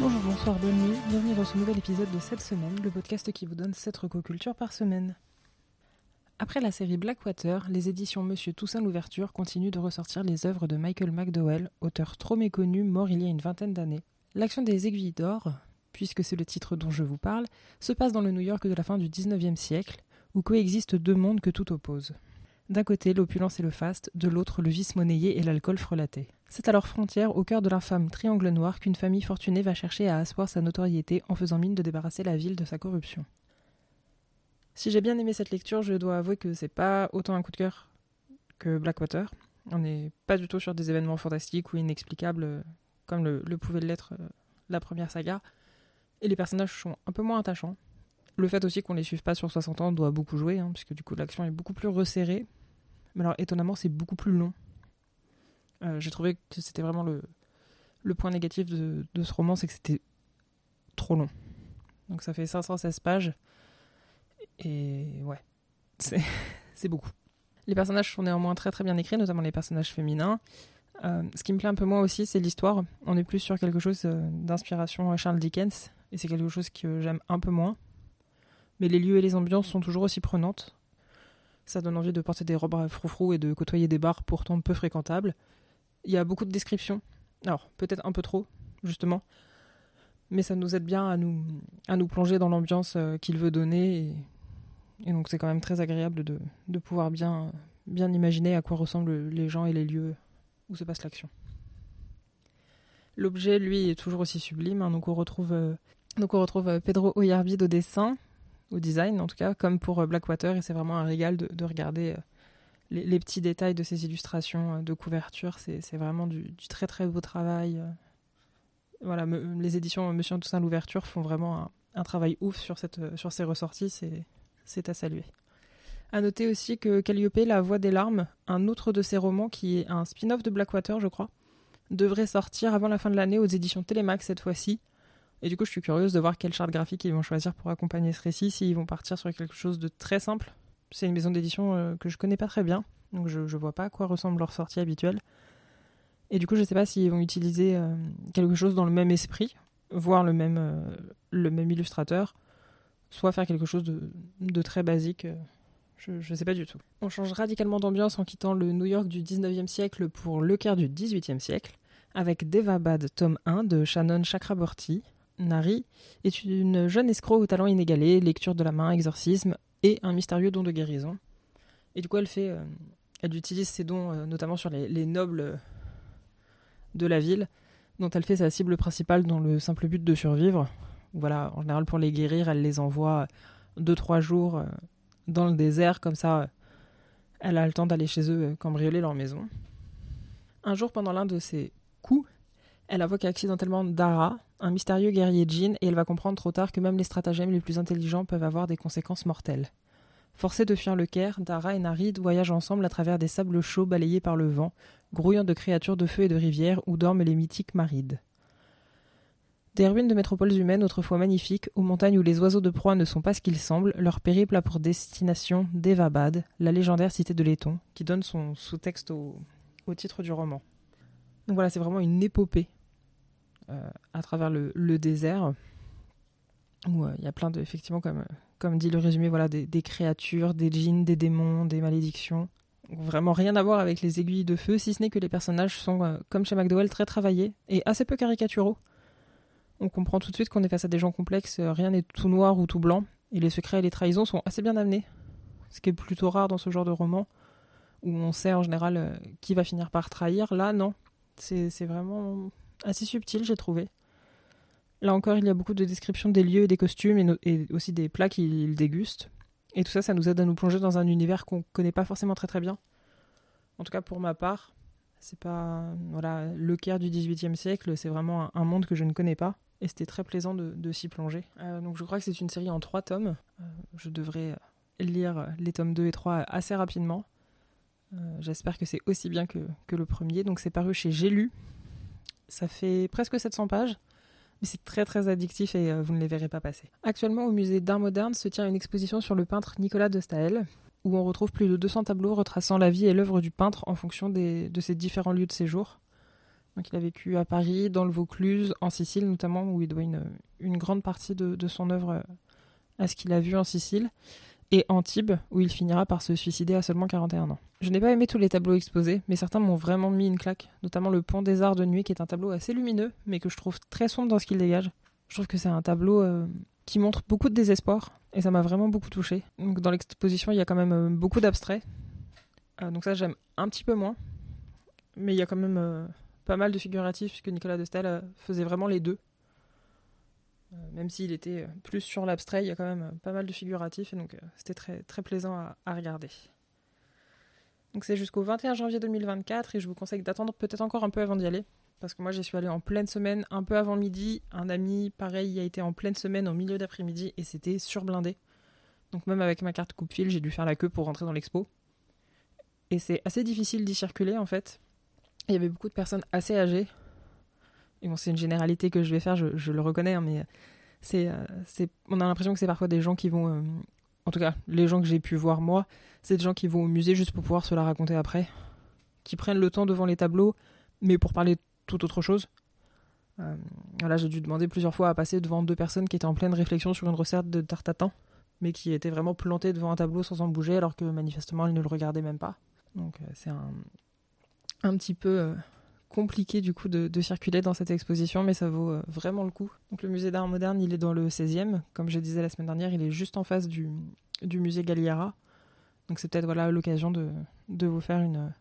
Bonjour, bonsoir, bonne nuit, bienvenue dans ce nouvel épisode de cette semaine, le podcast qui vous donne 7 recocultures par semaine. Après la série Blackwater, les éditions Monsieur Toussaint l'Ouverture continuent de ressortir les œuvres de Michael McDowell, auteur trop méconnu, mort il y a une vingtaine d'années. L'action des aiguilles d'or, puisque c'est le titre dont je vous parle, se passe dans le New York de la fin du XIXe siècle, où coexistent deux mondes que tout oppose. D'un côté, l'opulence et le faste, de l'autre, le vice monnayé et l'alcool frelaté. C'est à leur frontière, au cœur de l'infâme triangle noir, qu'une famille fortunée va chercher à asseoir sa notoriété en faisant mine de débarrasser la ville de sa corruption. Si j'ai bien aimé cette lecture, je dois avouer que c'est pas autant un coup de cœur que Blackwater. On n'est pas du tout sur des événements fantastiques ou inexplicables comme le, pouvait l'être euh, la première saga. Et les personnages sont un peu moins attachants. Le fait aussi qu'on les suive pas sur 60 ans doit beaucoup jouer, hein, puisque du coup l'action est beaucoup plus resserrée. Mais alors étonnamment, c'est beaucoup plus long. Euh, J'ai trouvé que c'était vraiment le, point négatif de, de ce roman, c'est que c'était trop long. Donc ça fait 516 pages. Et ouais, c'est beaucoup. Les personnages sont néanmoins très très bien écrits, notamment les personnages féminins. Euh, ce qui me plaît un peu moins aussi, c'est l'histoire. On est plus sur quelque chose euh, d'inspiration Charles Dickens, et c'est quelque chose que j'aime un peu moins. Mais les lieux et les ambiances sont toujours aussi prenantes. Ça donne envie de porter des robes à froufrou et de côtoyer des bars pourtant peu fréquentables. Il y a beaucoup de descriptions. Alors, peut-être un peu trop, justement. Mais ça nous aide bien à nous, à nous plonger dans l'ambiance euh, qu'il veut donner. Et, donc, c'est quand même très agréable de, de pouvoir bien, bien imaginer à quoi ressemblent les gens et les lieux où se passe l'action. L'objet, lui, est toujours aussi sublime. hein. donc on retrouve, euh, donc on retrouve euh, Pedro Oyarbide au dessin, au design en tout cas, comme pour euh, Blackwater. Et c'est vraiment un régal de, de regarder euh, les, petits détails de ces illustrations euh, de couverture. C'est vraiment du, très très beau travail. Voilà, les éditions Monsieur Toussaint l'ouverture font vraiment un, travail ouf sur, cette, sur ces ressorties. C'est c'est à saluer. À noter aussi que Calliope, La Voix des larmes, un autre de ses romans qui est un spin-off de Blackwater, je crois, devrait sortir avant la fin de l'année aux éditions Télémax cette fois-ci. Et du coup, je suis curieuse de voir quelle charte graphique ils vont choisir pour accompagner ce récit, s'ils vont partir sur quelque chose de très simple. C'est une maison d'édition euh, que je connais pas très bien, donc je, je vois pas à quoi ressemble leur sortie habituelle. Et du coup, je sais pas s'ils vont utiliser euh, quelque chose dans le même esprit, voire le même, euh, illustrateur, soit faire quelque chose de, très basique. je, je sais pas du tout. On change radicalement d'ambiance en quittant le New York du 19e siècle pour le Caire du 18e siècle, avec Devabad, tome 1 de Shannon Chakraborty. Nari est une jeune escroc au talent inégalé, lecture de la main, exorcisme et un mystérieux don de guérison. Et du coup, elle fait, euh, elle utilise ses dons euh, notamment sur les, les nobles de la ville, dont elle fait sa cible principale dans le simple but de survivre. Voilà, en général, pour les guérir, elle les envoie 2-3 jours euh, dans le désert, comme ça, elle a le temps d'aller chez eux cambrioler leur maison. Un jour, pendant l'un de ses coups, elle invoque accidentellement Dara, un mystérieux guerrier djinn, et elle va comprendre trop tard que même les stratagèmes les plus intelligents peuvent avoir des conséquences mortelles. Forcés de fuir le Caire, Dara et Narid voyagent ensemble à travers des sables chauds balayés par le vent, grouillant de créatures de feu et de rivière où dorment les mythiques marides. Des ruines de métropoles humaines autrefois magnifiques, aux montagnes où les oiseaux de proie ne sont pas ce qu'ils semblent, leur périple a pour destination Devabad, la légendaire cité de Letton, qui donne son sous-texte au, au titre du roman. Donc voilà, c'est vraiment une épopée à travers le, désert, où euh, il y a plein de, effectivement, comme, comme dit le résumé, voilà, des, créatures, des djinns, des démons, des malédictions. Vraiment rien à voir avec les aiguilles de feu, si ce n'est que les personnages sont, euh, comme chez McDowell, très travaillés et assez peu caricaturaux. On comprend tout de suite qu'on est face à des gens complexes, euh, rien n'est tout noir ou tout blanc, et les secrets et les trahisons sont assez bien amenés. Ce qui est plutôt rare dans ce genre de roman, où on sait en général euh, qui va finir par trahir. Là, non. C'est vraiment assez subtil, j'ai trouvé. Là encore, il y a beaucoup de descriptions des lieux et des costumes, et, aussi des plats qu'ils dégustent. Et tout ça, ça nous aide à nous plonger dans un univers qu'on connaît pas forcément très très bien. En tout cas, pour ma part, c'est pas voilà le Caire du XVIIIe siècle, c'est vraiment un, monde que je ne connais pas, et c'était très plaisant de, s'y plonger. Euh, donc, je crois que c'est une série en trois tomes. Euh, je devrais lire les tomes 2 et 3 assez rapidement. Euh, J'espère que c'est aussi bien que, que le premier. Donc, c'est paru chez J'ai lu. Ça fait presque 700 pages. Mais c'est très très addictif et euh, vous ne les verrez pas passer. Actuellement, au musée d'art moderne se tient une exposition sur le peintre Nicolas de Staël, où on retrouve plus de 200 tableaux retraçant la vie et l'œuvre du peintre en fonction des- de ses différents lieux de séjour. Donc il a vécu à Paris, dans le Vaucluse, en Sicile notamment, où il doit une, une grande partie de, de son œuvre à ce qu'il a vu en Sicile, et Antibes, où il finira par se suicider à seulement 41 ans. Je n'ai pas aimé tous les tableaux exposés, mais certains m'ont vraiment mis une claque, notamment le Pont des Arts de Nuit, qui est un tableau assez lumineux, mais que je trouve très sombre dans ce qu'il dégage. Je trouve que c'est un tableau euh, qui montre beaucoup de désespoir, et ça m'a vraiment beaucoup touché. Dans l'exposition, il y a quand même euh, beaucoup d'abstraits, euh, donc ça j'aime un petit peu moins, mais il y a quand même pas mal de figuratifs, puisque Nicolas de Stel faisait vraiment les deux. Même s'il était plus sur l'abstrait, il y a quand même pas mal de figuratifs, et donc c'était très, très plaisant à, regarder. Donc c'est jusqu'au 21 janvier 2024, et je vous conseille d'attendre peut-être encore un peu avant d'y aller, parce que moi j'y suis allée en pleine semaine, un peu avant midi. Un ami, pareil, y a été en pleine semaine, au milieu d'après-midi, et c'était surblindé. Donc même avec ma carte coupe-fil, j'ai dû faire la queue pour rentrer dans l'expo. Et c'est assez difficile d'y circuler en fait, il y avait beaucoup de personnes assez âgées. C'est une généralité que je vais faire, je, le reconnais, hein, mais c'est, euh, c'est, on a l'impression que c'est parfois des gens qui vont. Euh, en tout cas, les gens que j'ai pu voir moi, c'est des gens qui vont au musée juste pour pouvoir se la raconter après. Qui prennent le temps devant les tableaux, mais pour parler tout autre chose. Euh, voilà, j'ai dû demander plusieurs fois à passer devant deux personnes qui étaient en pleine réflexion sur une recette de tarte mais qui étaient vraiment plantées devant un tableau sans en bouger, alors que manifestement elles ne le regardaient même pas. Donc c'est un, un petit peu euh, compliqué du coup de, circuler dans cette exposition, mais ça vaut euh, vraiment le coup. Donc le musée d'art moderne, il est dans le 16e, comme je disais la semaine dernière, il est juste en face du, du musée Galliera. Donc c'est peut-être voilà l'occasion de, de, vous faire une,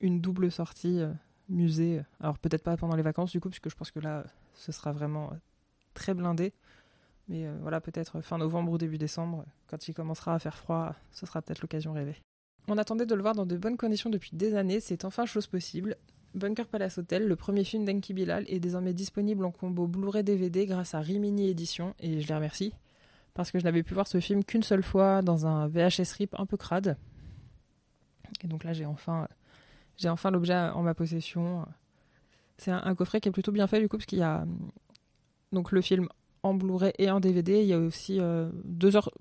une double sortie euh, musée. Alors peut-être pas pendant les vacances du coup, puisque je pense que là ce sera vraiment très blindé. Mais voilà, peut-être fin novembre ou début décembre, quand il commencera à faire froid, ce sera peut-être l'occasion rêvée. On attendait de le voir dans de bonnes conditions depuis des années, c'est enfin chose possible. Bunker Palace Hotel, le premier film d'Enki Bilal, est désormais disponible en combo Blu-ray DVD grâce à Rimini Édition, et je les remercie, parce que je n'avais pu voir ce film qu'une seule fois dans un VHS RIP un peu crade. Et donc là, j'ai enfin, l'objet en ma possession. C'est un, coffret qui est plutôt bien fait du coup, parce qu'il y a donc le film en Blu-ray et en DVD. Il y a aussi euh,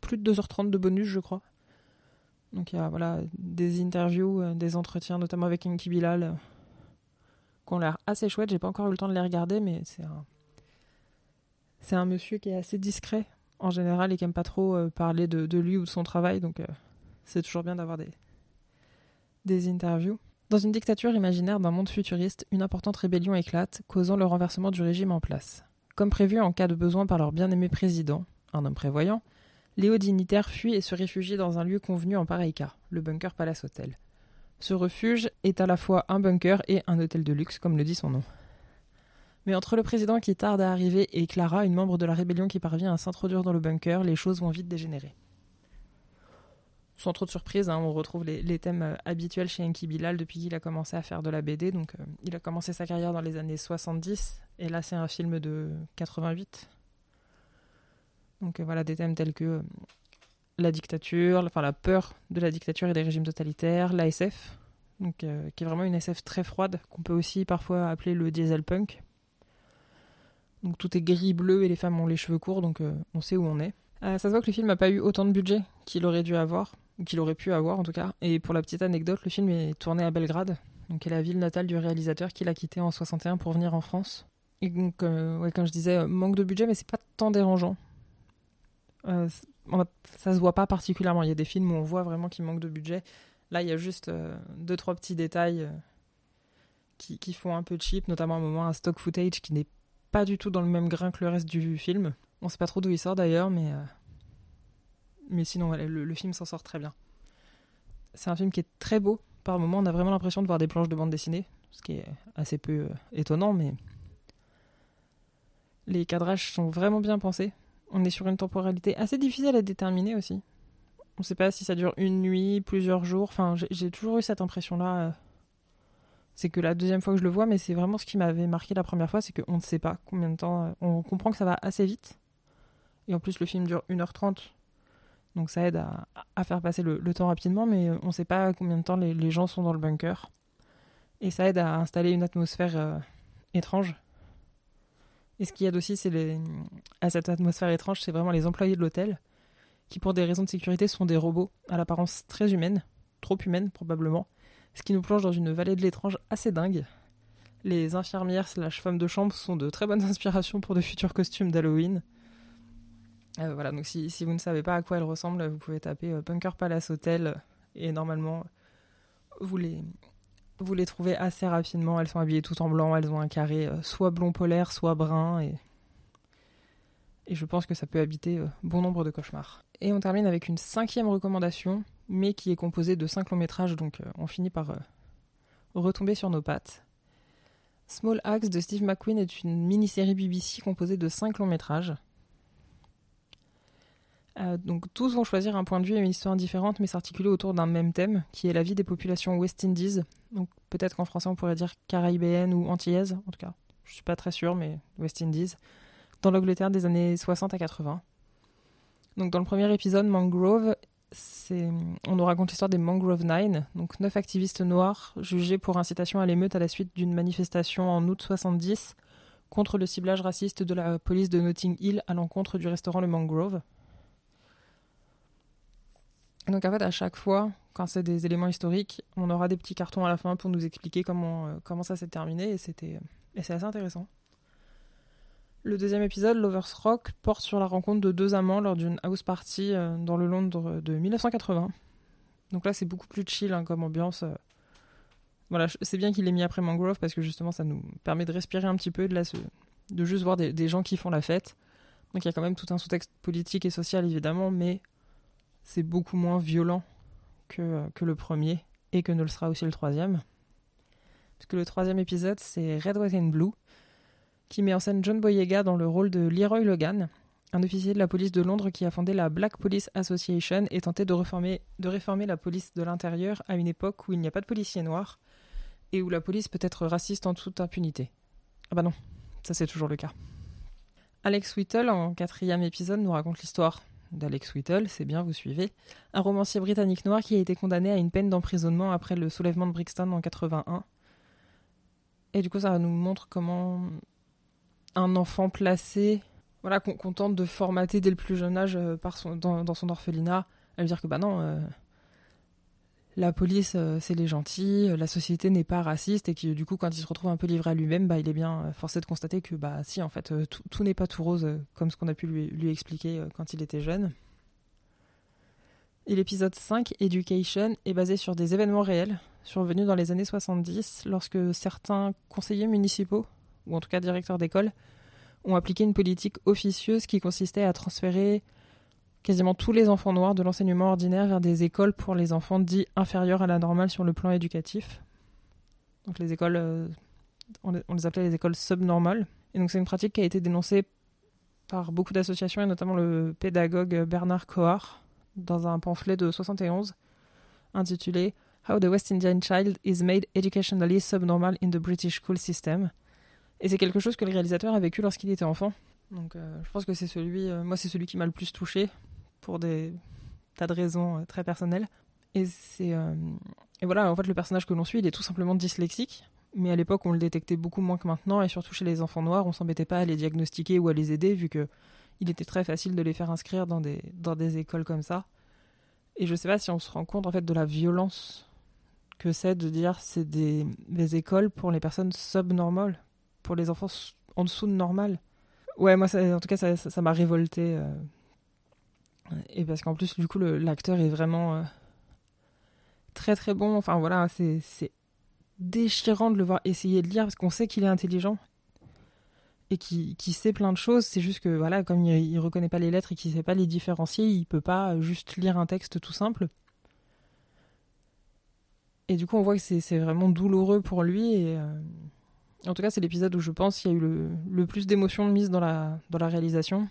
plus de 2h30 de bonus, je crois. Donc il y a voilà, des interviews, euh, des entretiens, notamment avec Inky Bilal, qui ont l'air assez chouettes. J'ai pas encore eu le temps de les regarder, mais c'est un, c'est un monsieur qui est assez discret en général et qui aime pas trop euh, parler de, lui ou de son travail. Donc c'est toujours bien d'avoir des, des interviews. Dans une dictature imaginaire d'un monde futuriste, une importante rébellion éclate, causant le renversement du régime en place. Comme prévu en cas de besoin par leur bien-aimé président, un homme prévoyant, Léo dignitaire fuit et se réfugie dans un lieu convenu en pareil cas, le bunker Palace Hotel. Ce refuge est à la fois un bunker et un hôtel de luxe, comme le dit son nom. Mais entre le président qui tarde à arriver et Clara, une membre de la rébellion qui parvient à s'introduire dans le bunker, les choses vont vite dégénérer. Sans trop de surprise, hein, on retrouve les, thèmes euh, habituels chez Enki Bilal depuis qu'il a commencé à faire de la BD. Donc, euh, il a commencé sa carrière dans les années 70, et là c'est un film de 88, donc euh, voilà des thèmes tels que la dictature, enfin la peur de la dictature et des régimes totalitaires, l'ASF, euh, qui est vraiment une SF très froide qu'on peut aussi parfois appeler le diesel punk. Donc tout est gris bleu et les femmes ont les cheveux courts, donc on sait où on est. ça se voit que le film n'a pas eu autant de budget qu'il aurait dû avoir, qu'il aurait pu avoir en tout cas. Et pour la petite anecdote, le film est tourné à Belgrade, donc qui est la ville natale du réalisateur qu'il a quitté en 61 pour venir en France. Et donc, ouais, comme je disais, manque de budget, mais c'est pas tant dérangeant. Euh, ça se voit pas particulièrement. Il y a des films où on voit vraiment qu'il manque de budget. Là, il y a juste euh, deux, trois petits détails euh, qui, qui, font un peu cheap, notamment un moment un stock footage qui n'est pas du tout dans le même grain que le reste du film. On sait pas trop d'où il sort d'ailleurs, mais, mais sinon, le, film s'en sort très bien. C'est un film qui est très beau. Par moments, on a vraiment l'impression de voir des planches de bande dessinée, ce qui est assez peu étonnant, mais les cadrages sont vraiment bien pensés on est sur une temporalité assez difficile à déterminer aussi. On ne sait pas si ça dure une nuit, plusieurs jours. Enfin, j'ai toujours eu cette impression-là. Euh. C'est que la deuxième fois que je le vois, mais c'est vraiment ce qui m'avait marqué la première fois, c'est qu'on ne sait pas combien de temps. Euh, on comprend que ça va assez vite. Et en plus, le film dure 1h30. Donc ça aide à, faire passer le, temps rapidement, mais euh, on ne sait pas combien de temps les, gens sont dans le bunker. Et ça aide à installer une atmosphère étrange. Et ce qu'il y a aussi, c'est les... à cette atmosphère étrange, c'est vraiment les employés de l'hôtel, qui pour des raisons de sécurité sont des robots à l'apparence très humaine, trop humaine probablement, ce qui nous plonge dans une vallée de l'étrange assez dingue. Les infirmières slash femmes de chambre sont de très bonnes inspirations pour de futurs costumes d'Halloween. Euh, voilà, donc si, si, vous ne savez pas à quoi elles ressemblent, vous pouvez taper euh, Bunker Palace Hotel et normalement vous les, vous les trouvez assez rapidement. Elles sont habillées toutes en blanc, elles ont un carré euh, soit blond polaire, soit brun et, et je pense que ça peut habiter bon nombre de cauchemars. Et on termine avec une cinquième recommandation, mais qui est composée de cinq longs métrages, donc on finit par retomber sur nos pattes. Small Axe de Steve McQueen est une mini-série BBC composée de cinq longs métrages. Euh, donc tous vont choisir un point de vue et une histoire différente, mais s'articuler autour d'un même thème, qui est la vie des populations West Indies. Donc peut-être qu'en français on pourrait dire caribéenne ou antillaise, en tout cas. Je suis pas très sûr, mais West Indies. Dans l'Angleterre des années 60 à 80. Donc dans le premier épisode, Mangrove, on nous raconte l'histoire des Mangrove Nine, donc neuf activistes noirs jugés pour incitation à l'émeute à la suite d'une manifestation en août 70 contre le ciblage raciste de la police de Notting Hill à l'encontre du restaurant Le Mangrove donc en fait, à chaque fois, quand c'est des éléments historiques, on aura des petits cartons à la fin pour nous expliquer comment, euh, comment ça s'est terminé et c'était et c'est assez intéressant. Le deuxième épisode, Lovers Rock, porte sur la rencontre de deux amants lors d'une house party euh, dans le Londres de 1980. Donc là, c'est beaucoup plus chill hein, comme ambiance. Euh. Voilà, c'est bien qu'il ait mis après Mangrove parce que justement, ça nous permet de respirer un petit peu, de, de juste voir des gens qui font la fête. Donc il y a quand même tout un sous-texte politique et social évidemment, mais c'est beaucoup moins violent que, le premier et que ne le sera aussi le troisième. Parce que le troisième épisode, c'est Red, White and Blue, qui met en scène John Boyega dans le rôle de Leroy Logan, un officier de la police de Londres qui a fondé la Black Police Association et tenté de réformer la police de l'intérieur à une époque où il n'y a pas de policiers noirs et où la police peut être raciste en toute impunité. Ah bah non, ça c'est toujours le cas. Alex Whittle, en quatrième épisode, nous raconte l'histoire d'Alex Whittle, c'est bien, vous suivez, un romancier britannique noir qui a été condamné à une peine d'emprisonnement après le soulèvement de Brixton en 81. Et du coup, ça nous montre comment un enfant placé, voilà, qu'on tente de formater dès le plus jeune âge euh, dans, son orphelinat, à lui dire que bah non, euh, la police euh, c'est les gentils, la société n'est pas raciste et que du coup quand il se retrouve un peu livré à lui-même, bah il est bien forcé de constater que bah si en fait tout, n'est pas tout rose comme ce qu'on a pu lui, lui expliquer quand il était jeune. Et l'épisode 5, Education, est basé sur des événements réels survenus dans les années 70 lorsque certains conseillers municipaux, ou en tout cas directeurs d'école, ont appliqué une politique officieuse qui consistait à transférer quasiment tous les enfants noirs de l'enseignement ordinaire vers des écoles pour les enfants dits inférieurs à la normale sur le plan éducatif. Donc les écoles, euh, on, les, appelait les écoles subnormales. Et donc c'est une pratique qui a été dénoncée par beaucoup d'associations et notamment le pédagogue Bernard Coar dans un pamphlet de 71 intitulé How the West Indian Child is Made Educationally Subnormal in the British School System. Et c'est quelque chose que le réalisateur a vécu lorsqu'il était enfant. Donc euh, je pense que c'est celui, euh, moi c'est celui qui m'a le plus touché pour des tas de raisons euh, très personnelles. Et c'est euh, et voilà, en fait, le personnage que l'on suit, il est tout simplement dyslexique. Mais à l'époque, on le détectait beaucoup moins que maintenant, et surtout chez les enfants noirs, on s'embêtait pas à les diagnostiquer ou à les aider, vu que il était très facile de les faire inscrire dans des, dans des écoles comme ça. Et je sais pas si on se rend compte en fait de la violence que c'est de dire c'est des, des, écoles pour les personnes subnormales, pour les enfants en dessous de normal. Ouais, moi, ça, en tout cas, ça m'a ça, m'a révolté. Euh, et parce qu'en plus, du coup, l'acteur est vraiment euh, très très bon. Enfin voilà, c'est déchirant de le voir essayer de lire parce qu'on sait qu'il est intelligent et qu'il sait plein de choses. C'est juste que voilà, comme il, il reconnaît pas les lettres et qu'il sait pas les différencier, il peut pas juste lire un texte tout simple. Et du coup, on voit que c'est vraiment douloureux pour lui. Et euh, en tout cas, c'est l'épisode où je pense qu'il y a eu le, le plus d'émotions mises dans la, dans la réalisation.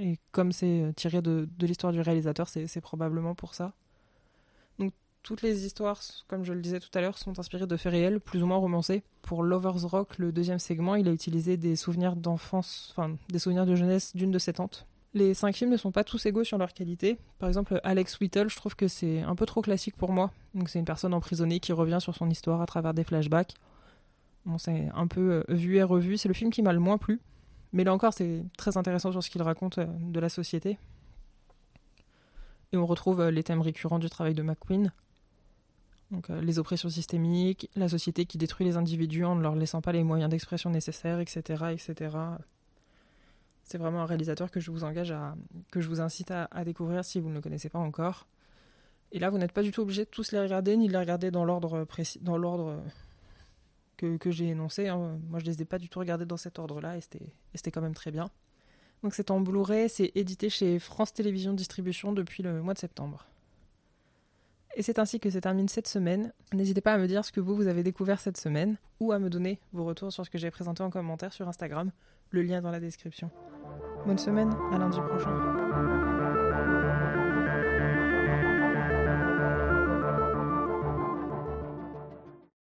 Et comme c'est euh, tiré de, l'histoire du réalisateur, c'est probablement pour ça. Donc toutes les histoires, comme je le disais tout à l'heure, sont inspirées de faits réels, plus ou moins romancés. Pour Lovers Rock, le deuxième segment, il a utilisé des souvenirs d'enfance, enfin des souvenirs de jeunesse d'une de ses tantes. Les cinq films ne sont pas tous égaux sur leur qualité. Par exemple, Alex Whittle, je trouve que c'est un peu trop classique pour moi. Donc c'est une personne emprisonnée qui revient sur son histoire à travers des flashbacks. Bon, c'est un peu euh, vu et revu. C'est le film qui m'a le moins plu. Mais là encore, c'est très intéressant sur ce qu'il raconte euh, de la société. Et on retrouve euh, les thèmes récurrents du travail de McQueen. Donc euh, les oppressions systémiques, la société qui détruit les individus en ne leur laissant pas les moyens d'expression nécessaires, etc., etc. C'est vraiment un réalisateur que je vous engage à, que je vous incite à, découvrir si vous ne le connaissez pas encore. Et là, vous n'êtes pas du tout obligé de tous les regarder, ni de les regarder dans l'ordre précis, dans l'ordre que, j'ai énoncé. Hein. Moi, je les ai pas du tout regardés dans cet ordre-là, et c'était quand même très bien. Donc c'est en Blu-ray, c'est édité chez France Télévisions Distribution depuis le mois de septembre. Et c'est ainsi que se termine cette semaine. N'hésitez pas à me dire ce que vous, vous avez découvert cette semaine ou à me donner vos retours sur ce que j'ai présenté en commentaire sur Instagram, le lien dans la description. Bonne semaine, à lundi prochain.